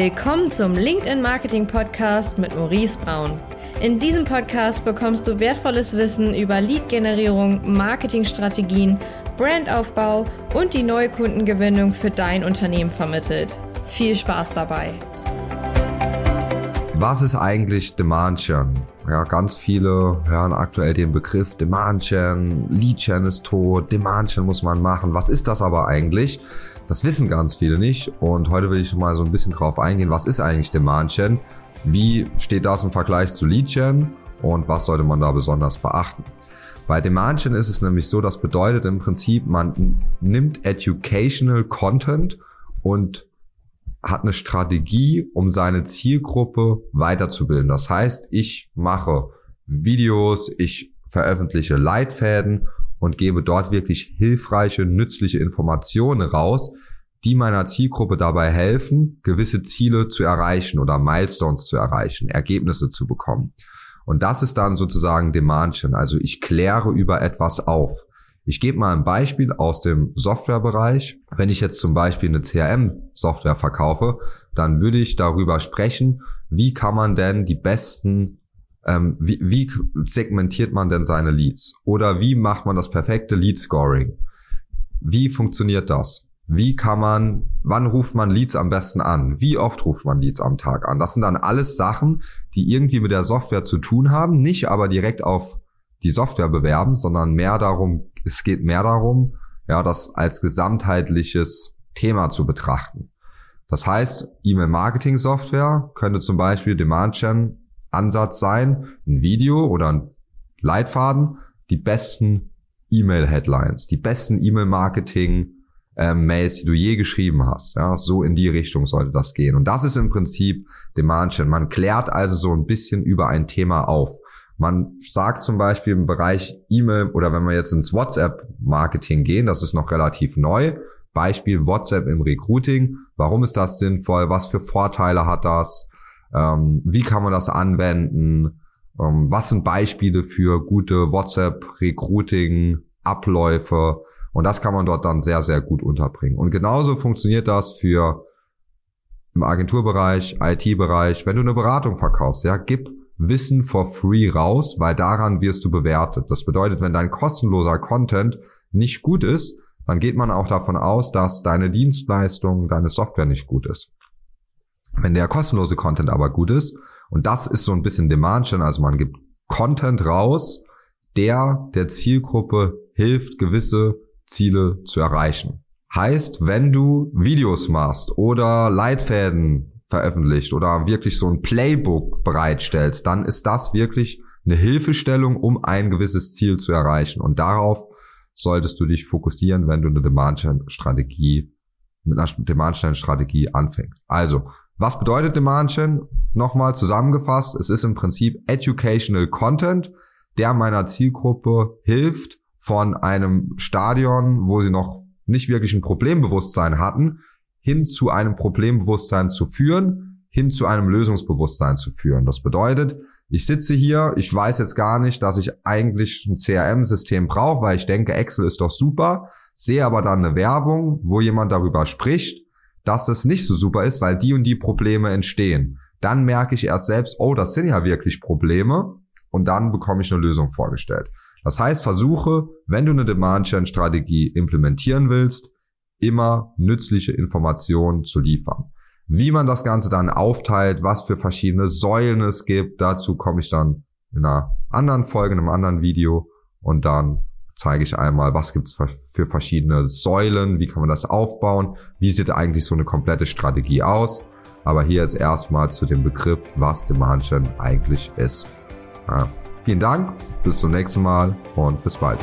Willkommen zum LinkedIn Marketing Podcast mit Maurice Braun. In diesem Podcast bekommst du wertvolles Wissen über Lead-Generierung, Marketingstrategien, Brandaufbau und die neue Kundengewinnung für dein Unternehmen vermittelt. Viel Spaß dabei! Was ist eigentlich Demand Gen? Ja, ganz viele hören aktuell den Begriff Demand Gen, Lead Gen ist tot, Demand Gen muss man machen. Was ist das aber eigentlich? Das wissen ganz viele nicht und heute will ich mal so ein bisschen drauf eingehen, was ist eigentlich Demand Gen? Wie steht das im Vergleich zu Lead Gen und was sollte man da besonders beachten? Bei Demand Gen ist es nämlich so, das bedeutet im Prinzip, man nimmt Educational Content und hat eine Strategie, um seine Zielgruppe weiterzubilden. Das heißt, ich mache Videos, ich veröffentliche Leitfäden und gebe dort wirklich hilfreiche, nützliche Informationen raus, die meiner Zielgruppe dabei helfen, gewisse Ziele zu erreichen oder Milestones zu erreichen, Ergebnisse zu bekommen. Und das ist dann sozusagen Demand Also ich kläre über etwas auf. Ich gebe mal ein Beispiel aus dem Softwarebereich. Wenn ich jetzt zum Beispiel eine CRM-Software verkaufe, dann würde ich darüber sprechen, wie kann man denn die besten ähm, wie, wie segmentiert man denn seine Leads? Oder wie macht man das perfekte Lead Scoring? Wie funktioniert das? Wie kann man, wann ruft man Leads am besten an? Wie oft ruft man Leads am Tag an? Das sind dann alles Sachen, die irgendwie mit der Software zu tun haben, nicht aber direkt auf die Software bewerben, sondern mehr darum, es geht mehr darum, ja, das als gesamtheitliches Thema zu betrachten. Das heißt, E-Mail-Marketing-Software könnte zum Beispiel Demand-Gen Ansatz sein, ein Video oder ein Leitfaden, die besten E-Mail-Headlines, die besten E-Mail-Marketing ähm, die du je geschrieben hast. Ja, so in die Richtung sollte das gehen. Und das ist im Prinzip Demand Gen. Man klärt also so ein bisschen über ein Thema auf. Man sagt zum Beispiel im Bereich E-Mail oder wenn wir jetzt ins WhatsApp-Marketing gehen, das ist noch relativ neu. Beispiel WhatsApp im Recruiting. Warum ist das sinnvoll? Was für Vorteile hat das? Ähm, wie kann man das anwenden? Ähm, was sind Beispiele für gute WhatsApp-Recruiting-Abläufe? Und das kann man dort dann sehr, sehr gut unterbringen. Und genauso funktioniert das für im Agenturbereich, IT-Bereich, wenn du eine Beratung verkaufst, ja, gib Wissen for free raus, weil daran wirst du bewertet. Das bedeutet, wenn dein kostenloser Content nicht gut ist, dann geht man auch davon aus, dass deine Dienstleistung, deine Software nicht gut ist. Wenn der kostenlose Content aber gut ist, und das ist so ein bisschen Demand Gen, also man gibt Content raus, der der Zielgruppe hilft, gewisse Ziele zu erreichen. Heißt, wenn du Videos machst oder Leitfäden veröffentlicht oder wirklich so ein Playbook bereitstellst, dann ist das wirklich eine Hilfestellung, um ein gewisses Ziel zu erreichen. Und darauf solltest du dich fokussieren, wenn du eine Demand-Strategie mit einer Demand-Strategie anfängst. Also, was bedeutet Demand Gen? Nochmal zusammengefasst, es ist im Prinzip Educational Content, der meiner Zielgruppe hilft, von einem Stadion, wo sie noch nicht wirklich ein Problembewusstsein hatten, hin zu einem Problembewusstsein zu führen, hin zu einem Lösungsbewusstsein zu führen. Das bedeutet, ich sitze hier, ich weiß jetzt gar nicht, dass ich eigentlich ein CRM-System brauche, weil ich denke, Excel ist doch super, sehe aber dann eine Werbung, wo jemand darüber spricht, dass es nicht so super ist, weil die und die Probleme entstehen. Dann merke ich erst selbst, oh, das sind ja wirklich Probleme und dann bekomme ich eine Lösung vorgestellt. Das heißt, versuche, wenn du eine Demand-Gen-Strategie implementieren willst, immer nützliche Informationen zu liefern. Wie man das Ganze dann aufteilt, was für verschiedene Säulen es gibt, dazu komme ich dann in einer anderen Folge, in einem anderen Video und dann zeige ich einmal, was gibt es für verschiedene Säulen, wie kann man das aufbauen, wie sieht eigentlich so eine komplette Strategie aus. Aber hier ist erstmal zu dem Begriff, was Demand Gen eigentlich ist. Ja. Vielen Dank, bis zum nächsten Mal und bis bald.